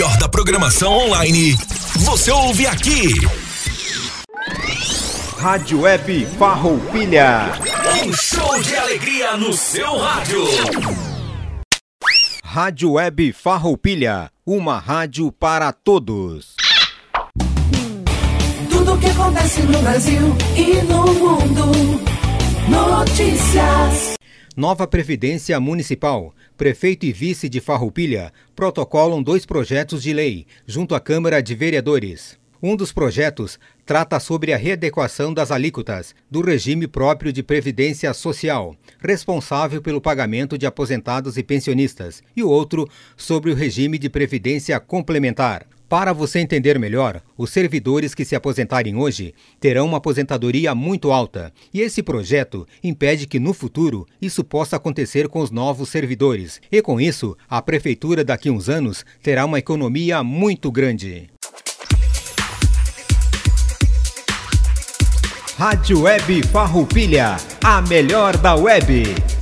melhor da programação online, você ouve aqui. Rádio Web Farroupilha. Um show de alegria no seu rádio. Rádio Web Farroupilha, uma rádio para todos. Tudo que acontece no Brasil e no mundo. Notícias. Nova Previdência Municipal. Prefeito e vice de Farroupilha protocolam dois projetos de lei junto à Câmara de Vereadores. Um dos projetos trata sobre a readequação das alíquotas do regime próprio de previdência social, responsável pelo pagamento de aposentados e pensionistas, e o outro sobre o regime de previdência complementar. Para você entender melhor, os servidores que se aposentarem hoje terão uma aposentadoria muito alta, e esse projeto impede que no futuro isso possa acontecer com os novos servidores. E com isso, a prefeitura daqui a uns anos terá uma economia muito grande. Rádio Web Farroupilha, a melhor da web.